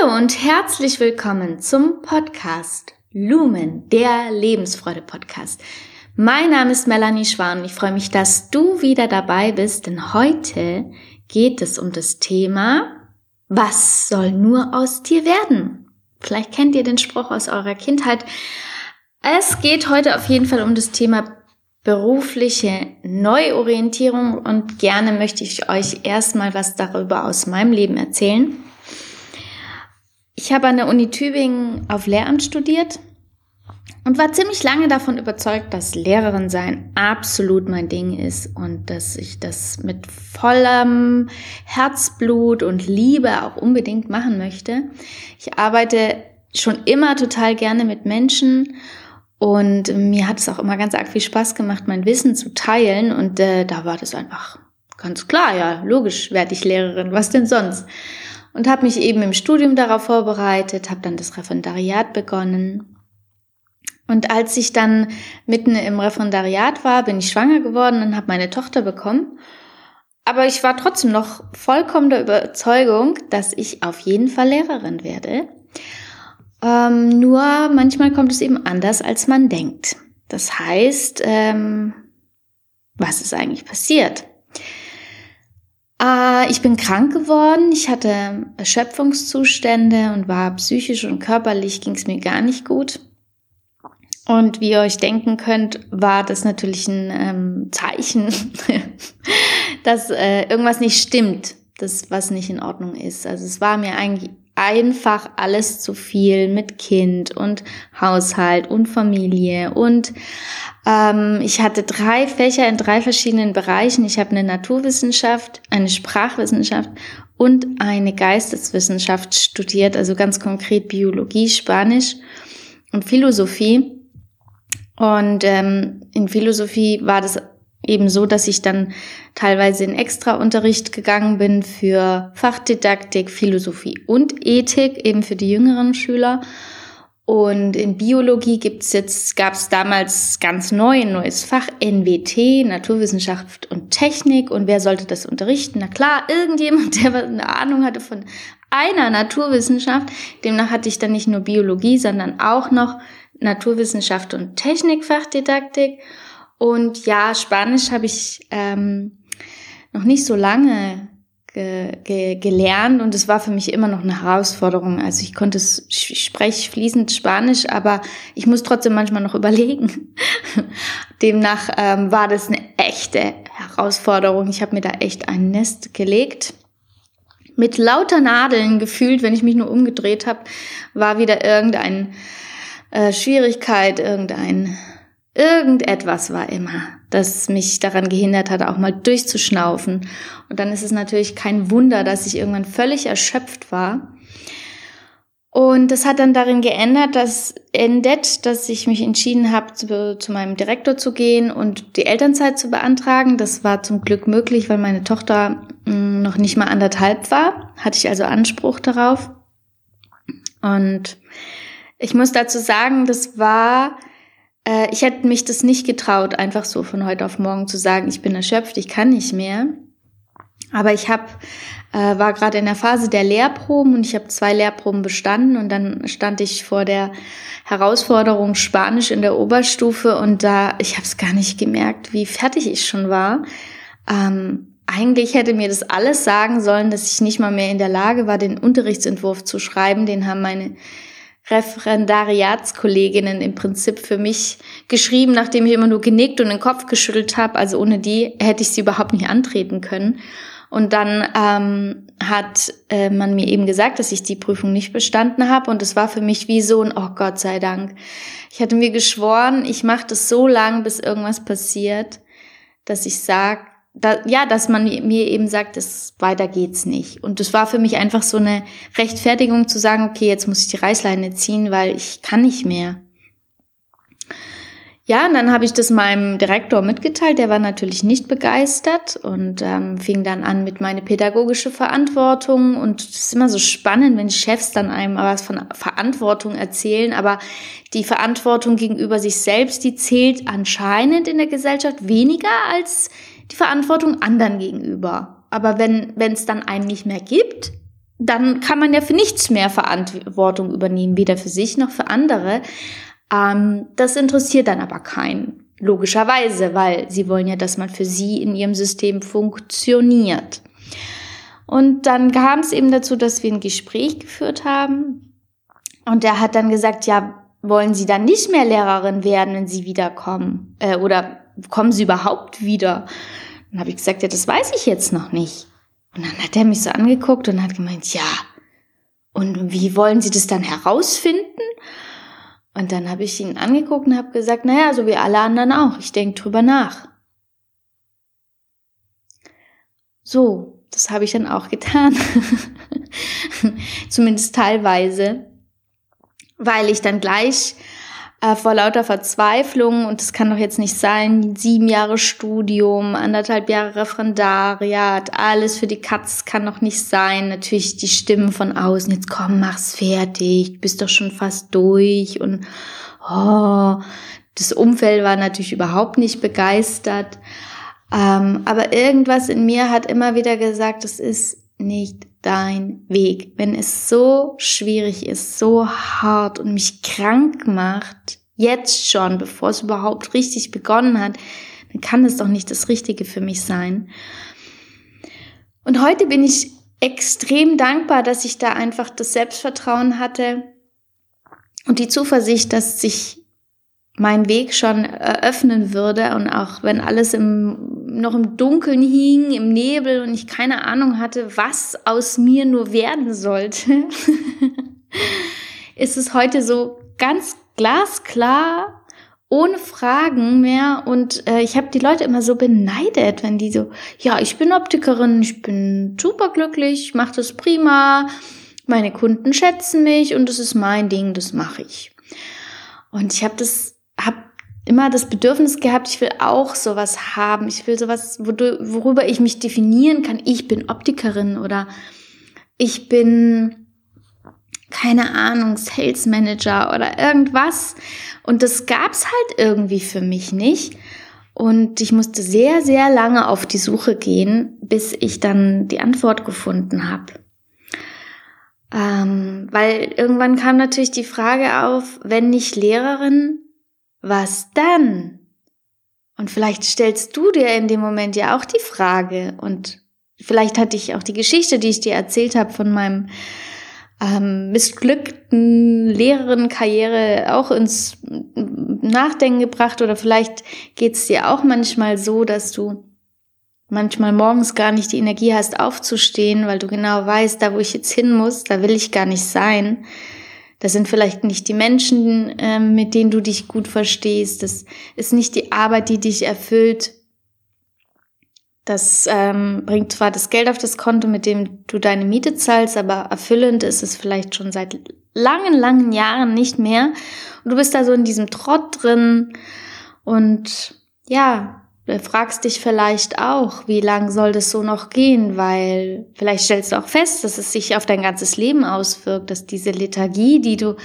Hallo und herzlich willkommen zum Podcast Lumen, der Lebensfreude-Podcast. Mein Name ist Melanie Schwan. Ich freue mich, dass du wieder dabei bist, denn heute geht es um das Thema, was soll nur aus dir werden? Vielleicht kennt ihr den Spruch aus eurer Kindheit. Es geht heute auf jeden Fall um das Thema berufliche Neuorientierung und gerne möchte ich euch erstmal was darüber aus meinem Leben erzählen. Ich habe an der Uni Tübingen auf Lehramt studiert und war ziemlich lange davon überzeugt, dass Lehrerin sein absolut mein Ding ist und dass ich das mit vollem Herzblut und Liebe auch unbedingt machen möchte. Ich arbeite schon immer total gerne mit Menschen und mir hat es auch immer ganz arg viel Spaß gemacht, mein Wissen zu teilen und äh, da war das einfach ganz klar, ja, logisch werde ich Lehrerin, was denn sonst? Und habe mich eben im Studium darauf vorbereitet, habe dann das Referendariat begonnen und als ich dann mitten im Referendariat war, bin ich schwanger geworden und habe meine Tochter bekommen. Aber ich war trotzdem noch vollkommen der Überzeugung, dass ich auf jeden Fall Lehrerin werde. Ähm, nur manchmal kommt es eben anders, als man denkt. Das heißt, ähm, was ist eigentlich passiert? Äh, ich bin krank geworden, ich hatte Erschöpfungszustände und war psychisch und körperlich ging es mir gar nicht gut. Und wie ihr euch denken könnt, war das natürlich ein ähm, Zeichen, dass äh, irgendwas nicht stimmt, das was nicht in Ordnung ist. Also es war mir eigentlich einfach alles zu viel mit Kind und Haushalt und Familie und ähm, ich hatte drei Fächer in drei verschiedenen Bereichen. Ich habe eine Naturwissenschaft, eine Sprachwissenschaft und eine Geisteswissenschaft studiert, also ganz konkret Biologie, Spanisch und Philosophie. Und ähm, in Philosophie war das eben so, dass ich dann teilweise in Extraunterricht gegangen bin für Fachdidaktik, Philosophie und Ethik, eben für die jüngeren Schüler. Und in Biologie gibt's jetzt, gab es damals ganz neu ein neues Fach, NWT, Naturwissenschaft und Technik. Und wer sollte das unterrichten? Na klar, irgendjemand, der eine Ahnung hatte von einer Naturwissenschaft. Demnach hatte ich dann nicht nur Biologie, sondern auch noch Naturwissenschaft und Technikfachdidaktik. Und ja, Spanisch habe ich ähm, noch nicht so lange ge ge gelernt und es war für mich immer noch eine Herausforderung. Also ich konnte es, ich spreche fließend Spanisch, aber ich muss trotzdem manchmal noch überlegen. Demnach ähm, war das eine echte Herausforderung. Ich habe mir da echt ein Nest gelegt. Mit lauter Nadeln gefühlt, wenn ich mich nur umgedreht habe, war wieder irgendein äh, Schwierigkeit, irgendein, irgendetwas war immer, das mich daran gehindert hat, auch mal durchzuschnaufen. Und dann ist es natürlich kein Wunder, dass ich irgendwann völlig erschöpft war. Und das hat dann darin geändert, dass endet, dass ich mich entschieden habe, zu, zu, meinem Direktor zu gehen und die Elternzeit zu beantragen. Das war zum Glück möglich, weil meine Tochter mh, hm, noch nicht mal anderthalb war. Hatte ich also Anspruch darauf. Und ich muss dazu sagen, das war, äh, ich hätte mich das nicht getraut, einfach so von heute auf morgen zu sagen, ich bin erschöpft, ich kann nicht mehr. Aber ich hab, äh, war gerade in der Phase der Lehrproben und ich habe zwei Lehrproben bestanden und dann stand ich vor der Herausforderung Spanisch in der Oberstufe und da, ich habe es gar nicht gemerkt, wie fertig ich schon war. Ähm, eigentlich hätte mir das alles sagen sollen, dass ich nicht mal mehr in der Lage war, den Unterrichtsentwurf zu schreiben. Den haben meine Referendariatskolleginnen im Prinzip für mich geschrieben, nachdem ich immer nur genickt und den Kopf geschüttelt habe. Also ohne die hätte ich sie überhaupt nicht antreten können. Und dann ähm, hat äh, man mir eben gesagt, dass ich die Prüfung nicht bestanden habe. Und es war für mich wie so ein, oh Gott sei Dank. Ich hatte mir geschworen, ich mache das so lang, bis irgendwas passiert, dass ich sage, da, ja, dass man mir eben sagt, es, weiter geht's nicht. Und das war für mich einfach so eine Rechtfertigung zu sagen, okay, jetzt muss ich die Reißleine ziehen, weil ich kann nicht mehr. Ja, und dann habe ich das meinem Direktor mitgeteilt. Der war natürlich nicht begeistert und ähm, fing dann an mit meiner pädagogische Verantwortung. Und es ist immer so spannend, wenn Chefs dann einem was von Verantwortung erzählen. Aber die Verantwortung gegenüber sich selbst, die zählt anscheinend in der Gesellschaft weniger als die Verantwortung anderen gegenüber. Aber wenn es dann einen nicht mehr gibt, dann kann man ja für nichts mehr Verantwortung übernehmen, weder für sich noch für andere. Ähm, das interessiert dann aber keinen, logischerweise, weil sie wollen ja, dass man für sie in ihrem System funktioniert. Und dann kam es eben dazu, dass wir ein Gespräch geführt haben. Und er hat dann gesagt, ja, wollen Sie dann nicht mehr Lehrerin werden, wenn Sie wiederkommen? Äh, oder kommen Sie überhaupt wieder? Dann habe ich gesagt, ja, das weiß ich jetzt noch nicht. Und dann hat er mich so angeguckt und hat gemeint, ja. Und wie wollen Sie das dann herausfinden? Und dann habe ich ihn angeguckt und habe gesagt, naja, so wie alle anderen auch. Ich denke drüber nach. So, das habe ich dann auch getan. Zumindest teilweise, weil ich dann gleich äh, vor lauter Verzweiflung, und das kann doch jetzt nicht sein, sieben Jahre Studium, anderthalb Jahre Referendariat, alles für die Katz kann doch nicht sein. Natürlich die Stimmen von außen, jetzt komm, mach's fertig, bist doch schon fast durch und oh, das Umfeld war natürlich überhaupt nicht begeistert. Ähm, aber irgendwas in mir hat immer wieder gesagt, es ist nicht dein Weg. Wenn es so schwierig ist, so hart und mich krank macht, jetzt schon, bevor es überhaupt richtig begonnen hat, dann kann es doch nicht das Richtige für mich sein. Und heute bin ich extrem dankbar, dass ich da einfach das Selbstvertrauen hatte und die Zuversicht, dass sich mein Weg schon eröffnen würde und auch wenn alles im, noch im Dunkeln hing, im Nebel und ich keine Ahnung hatte, was aus mir nur werden sollte, ist es heute so ganz glasklar, ohne Fragen mehr und äh, ich habe die Leute immer so beneidet, wenn die so, ja, ich bin Optikerin, ich bin superglücklich, ich mache das prima, meine Kunden schätzen mich und das ist mein Ding, das mache ich. Und ich habe das habe immer das Bedürfnis gehabt, ich will auch sowas haben. Ich will sowas, worüber ich mich definieren kann. Ich bin Optikerin oder ich bin, keine Ahnung, Sales Manager oder irgendwas. Und das gab's halt irgendwie für mich nicht. Und ich musste sehr, sehr lange auf die Suche gehen, bis ich dann die Antwort gefunden habe. Ähm, weil irgendwann kam natürlich die Frage auf, wenn nicht Lehrerin, was dann? Und vielleicht stellst du dir in dem Moment ja auch die Frage und vielleicht hatte ich auch die Geschichte, die ich dir erzählt habe von meinem ähm, missglückten Lehrerinnenkarriere auch ins Nachdenken gebracht oder vielleicht geht es dir auch manchmal so, dass du manchmal morgens gar nicht die Energie hast aufzustehen, weil du genau weißt, da wo ich jetzt hin muss, da will ich gar nicht sein. Das sind vielleicht nicht die Menschen, äh, mit denen du dich gut verstehst. Das ist nicht die Arbeit, die dich erfüllt. Das ähm, bringt zwar das Geld auf das Konto, mit dem du deine Miete zahlst, aber erfüllend ist es vielleicht schon seit langen, langen Jahren nicht mehr. Und du bist da so in diesem Trott drin und ja, Du fragst dich vielleicht auch, wie lang soll das so noch gehen, weil vielleicht stellst du auch fest, dass es sich auf dein ganzes Leben auswirkt, dass diese Lethargie, die du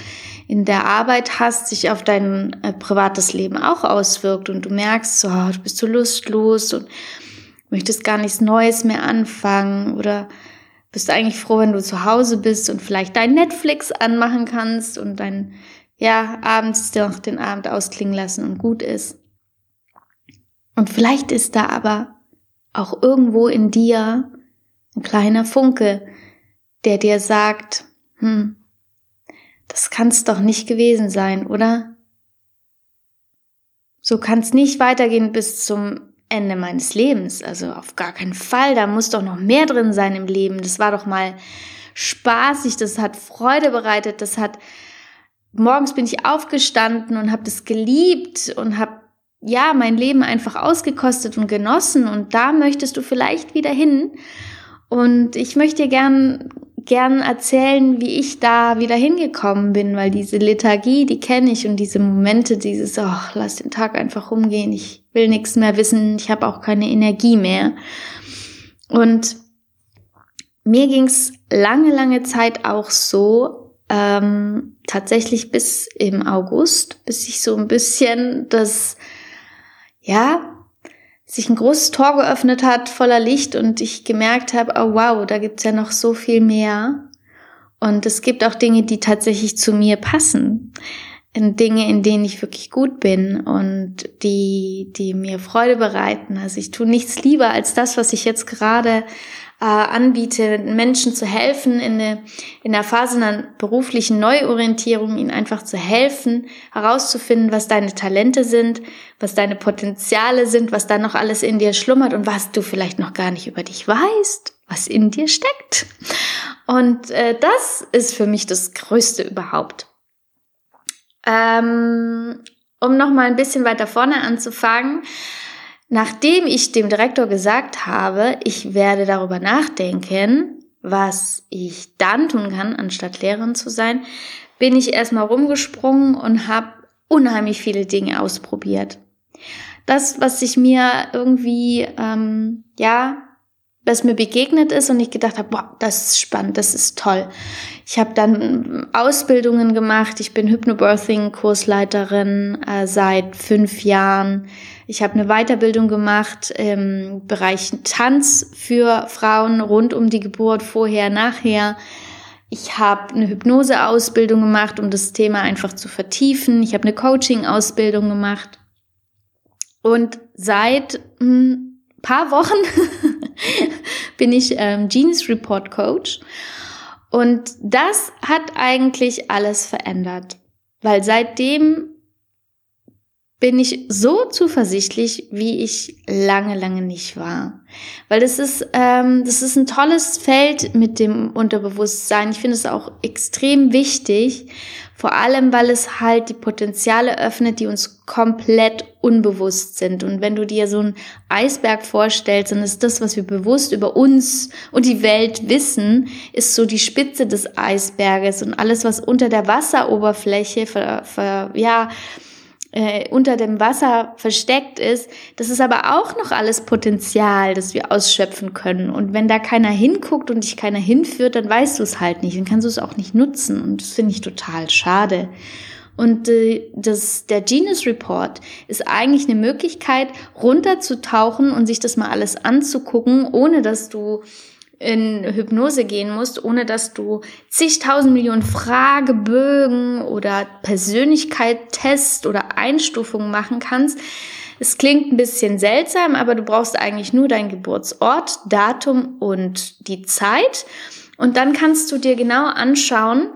in der Arbeit hast, sich auf dein äh, privates Leben auch auswirkt. Und du merkst, so, oh, du bist so lustlos und möchtest gar nichts Neues mehr anfangen. Oder bist eigentlich froh, wenn du zu Hause bist und vielleicht dein Netflix anmachen kannst und dann ja abends noch den Abend ausklingen lassen und gut ist. Und vielleicht ist da aber auch irgendwo in dir ein kleiner Funke, der dir sagt, hm, das kann's doch nicht gewesen sein, oder? So kann's nicht weitergehen bis zum Ende meines Lebens. Also auf gar keinen Fall. Da muss doch noch mehr drin sein im Leben. Das war doch mal spaßig, das hat Freude bereitet, das hat morgens bin ich aufgestanden und habe das geliebt und habe ja, mein Leben einfach ausgekostet und genossen und da möchtest du vielleicht wieder hin. Und ich möchte dir gern, gern erzählen, wie ich da wieder hingekommen bin, weil diese Lethargie, die kenne ich und diese Momente, dieses, oh, lass den Tag einfach rumgehen, ich will nichts mehr wissen, ich habe auch keine Energie mehr. Und mir ging's lange, lange Zeit auch so, ähm, tatsächlich bis im August, bis ich so ein bisschen das ja, sich ein großes Tor geöffnet hat voller Licht und ich gemerkt habe, oh wow, da gibt's ja noch so viel mehr. Und es gibt auch Dinge, die tatsächlich zu mir passen. In Dinge, in denen ich wirklich gut bin und die, die mir Freude bereiten. Also ich tue nichts lieber als das, was ich jetzt gerade äh, anbiete, Menschen zu helfen, in, eine, in der Phase einer beruflichen Neuorientierung, ihnen einfach zu helfen, herauszufinden, was deine Talente sind, was deine Potenziale sind, was da noch alles in dir schlummert und was du vielleicht noch gar nicht über dich weißt, was in dir steckt. Und äh, das ist für mich das Größte überhaupt. Ähm, um noch mal ein bisschen weiter vorne anzufangen, Nachdem ich dem Direktor gesagt habe, ich werde darüber nachdenken, was ich dann tun kann, anstatt Lehrerin zu sein, bin ich erstmal rumgesprungen und habe unheimlich viele Dinge ausprobiert. Das, was sich mir irgendwie, ähm, ja, was mir begegnet ist und ich gedacht habe, boah, das ist spannend, das ist toll. Ich habe dann Ausbildungen gemacht, ich bin Hypnobirthing-Kursleiterin äh, seit fünf Jahren. Ich habe eine Weiterbildung gemacht im Bereich Tanz für Frauen rund um die Geburt, vorher, nachher. Ich habe eine Hypnoseausbildung gemacht, um das Thema einfach zu vertiefen. Ich habe eine Coaching-Ausbildung gemacht. Und seit ein paar Wochen bin ich ähm, Genius Report Coach. Und das hat eigentlich alles verändert. Weil seitdem bin ich so zuversichtlich, wie ich lange, lange nicht war. Weil das ist, ähm, das ist ein tolles Feld mit dem Unterbewusstsein. Ich finde es auch extrem wichtig, vor allem, weil es halt die Potenziale öffnet, die uns komplett unbewusst sind. Und wenn du dir so einen Eisberg vorstellst, dann ist das, was wir bewusst über uns und die Welt wissen, ist so die Spitze des Eisberges und alles, was unter der Wasseroberfläche, ver, ver, ja, äh, unter dem Wasser versteckt ist, das ist aber auch noch alles Potenzial, das wir ausschöpfen können. Und wenn da keiner hinguckt und dich keiner hinführt, dann weißt du es halt nicht, dann kannst du es auch nicht nutzen. Und das finde ich total schade. Und äh, das, der Genius Report ist eigentlich eine Möglichkeit, runterzutauchen und sich das mal alles anzugucken, ohne dass du in Hypnose gehen musst, ohne dass du zigtausend Millionen Fragebögen oder Persönlichkeit-Test oder Einstufungen machen kannst. Es klingt ein bisschen seltsam, aber du brauchst eigentlich nur dein Geburtsort, Datum und die Zeit. Und dann kannst du dir genau anschauen,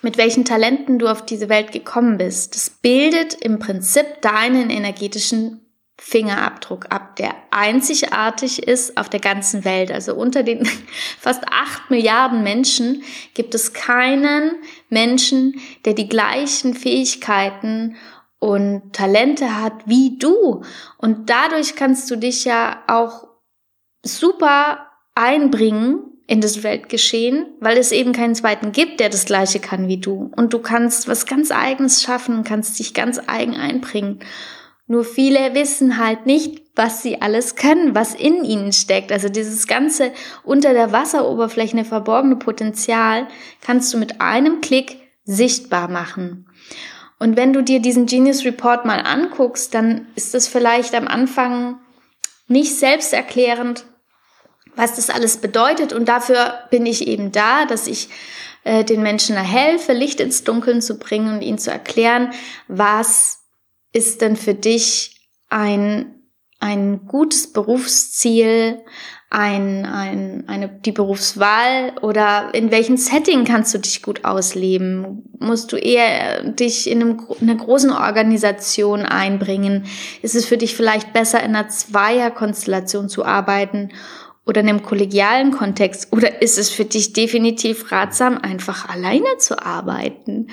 mit welchen Talenten du auf diese Welt gekommen bist. Das bildet im Prinzip deinen energetischen Fingerabdruck ab, der einzigartig ist auf der ganzen Welt. Also unter den fast acht Milliarden Menschen gibt es keinen Menschen, der die gleichen Fähigkeiten und Talente hat wie du. Und dadurch kannst du dich ja auch super einbringen in das Weltgeschehen, weil es eben keinen zweiten gibt, der das gleiche kann wie du. Und du kannst was ganz eigenes schaffen, kannst dich ganz eigen einbringen. Nur viele wissen halt nicht, was sie alles können, was in ihnen steckt. Also dieses ganze unter der Wasseroberfläche verborgene Potenzial kannst du mit einem Klick sichtbar machen. Und wenn du dir diesen Genius Report mal anguckst, dann ist das vielleicht am Anfang nicht selbsterklärend, was das alles bedeutet. Und dafür bin ich eben da, dass ich äh, den Menschen helfe, Licht ins Dunkeln zu bringen und ihnen zu erklären, was ist denn für dich ein, ein gutes Berufsziel, ein, ein, eine, die Berufswahl oder in welchem Setting kannst du dich gut ausleben? Musst du eher dich in, einem, in einer großen Organisation einbringen? Ist es für dich vielleicht besser, in einer Zweierkonstellation zu arbeiten oder in einem kollegialen Kontext? Oder ist es für dich definitiv ratsam, einfach alleine zu arbeiten?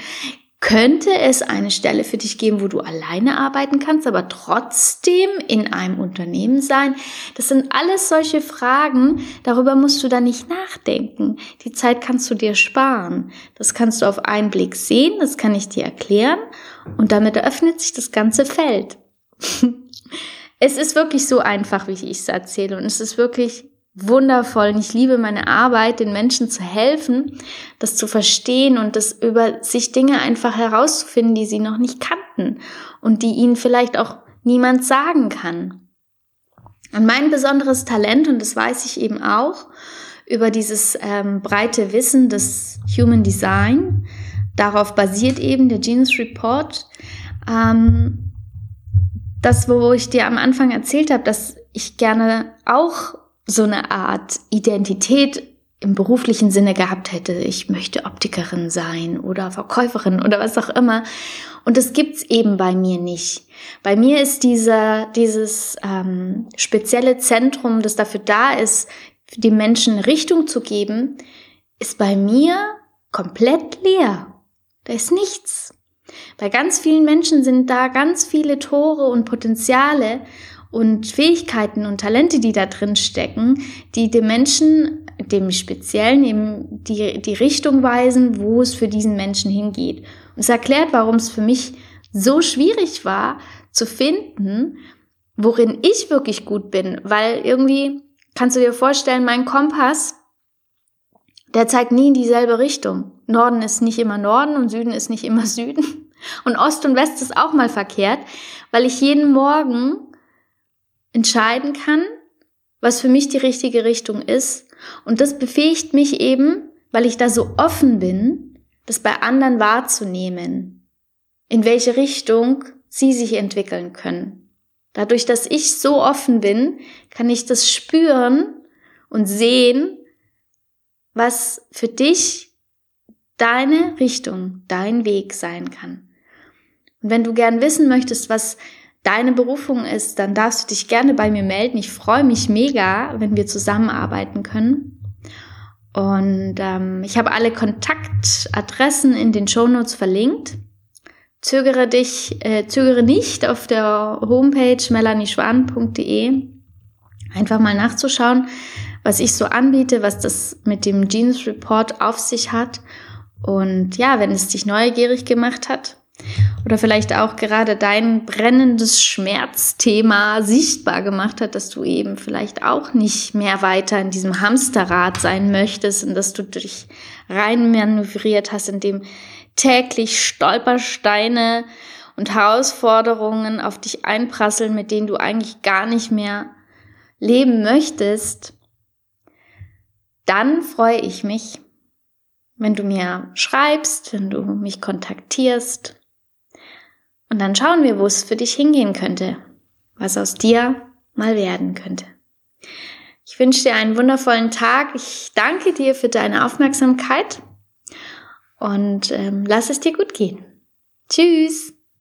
Könnte es eine Stelle für dich geben, wo du alleine arbeiten kannst, aber trotzdem in einem Unternehmen sein? Das sind alles solche Fragen, darüber musst du da nicht nachdenken. Die Zeit kannst du dir sparen. Das kannst du auf einen Blick sehen, das kann ich dir erklären und damit eröffnet sich das ganze Feld. es ist wirklich so einfach, wie ich es erzähle und es ist wirklich wundervoll und ich liebe meine Arbeit, den Menschen zu helfen, das zu verstehen und das über sich Dinge einfach herauszufinden, die sie noch nicht kannten und die ihnen vielleicht auch niemand sagen kann. Und mein besonderes Talent, und das weiß ich eben auch, über dieses ähm, breite Wissen des Human Design. Darauf basiert eben der Genius Report. Ähm, das, wo ich dir am Anfang erzählt habe, dass ich gerne auch so eine Art Identität im beruflichen Sinne gehabt hätte. Ich möchte Optikerin sein oder Verkäuferin oder was auch immer. Und das gibt's eben bei mir nicht. Bei mir ist dieser, dieses ähm, spezielle Zentrum, das dafür da ist, die Menschen Richtung zu geben, ist bei mir komplett leer. Da ist nichts. Bei ganz vielen Menschen sind da ganz viele Tore und Potenziale und Fähigkeiten und Talente, die da drin stecken, die dem Menschen, dem Speziellen eben die, die Richtung weisen, wo es für diesen Menschen hingeht. Und es erklärt, warum es für mich so schwierig war, zu finden, worin ich wirklich gut bin, weil irgendwie kannst du dir vorstellen, mein Kompass, der zeigt nie in dieselbe Richtung. Norden ist nicht immer Norden und Süden ist nicht immer Süden. Und Ost und West ist auch mal verkehrt, weil ich jeden Morgen entscheiden kann, was für mich die richtige Richtung ist. Und das befähigt mich eben, weil ich da so offen bin, das bei anderen wahrzunehmen, in welche Richtung sie sich entwickeln können. Dadurch, dass ich so offen bin, kann ich das spüren und sehen, was für dich deine Richtung, dein Weg sein kann. Und wenn du gern wissen möchtest, was deine Berufung ist, dann darfst du dich gerne bei mir melden. Ich freue mich mega, wenn wir zusammenarbeiten können. Und ähm, ich habe alle Kontaktadressen in den Shownotes verlinkt. Zögere dich, äh, zögere nicht auf der Homepage melanieschwan.de einfach mal nachzuschauen, was ich so anbiete, was das mit dem Genius Report auf sich hat. Und ja, wenn es dich neugierig gemacht hat, oder vielleicht auch gerade dein brennendes Schmerzthema sichtbar gemacht hat, dass du eben vielleicht auch nicht mehr weiter in diesem Hamsterrad sein möchtest und dass du dich rein manövriert hast, in dem täglich Stolpersteine und Herausforderungen auf dich einprasseln, mit denen du eigentlich gar nicht mehr leben möchtest, dann freue ich mich, wenn du mir schreibst, wenn du mich kontaktierst und dann schauen wir, wo es für dich hingehen könnte, was aus dir mal werden könnte. Ich wünsche dir einen wundervollen Tag. Ich danke dir für deine Aufmerksamkeit und ähm, lass es dir gut gehen. Tschüss.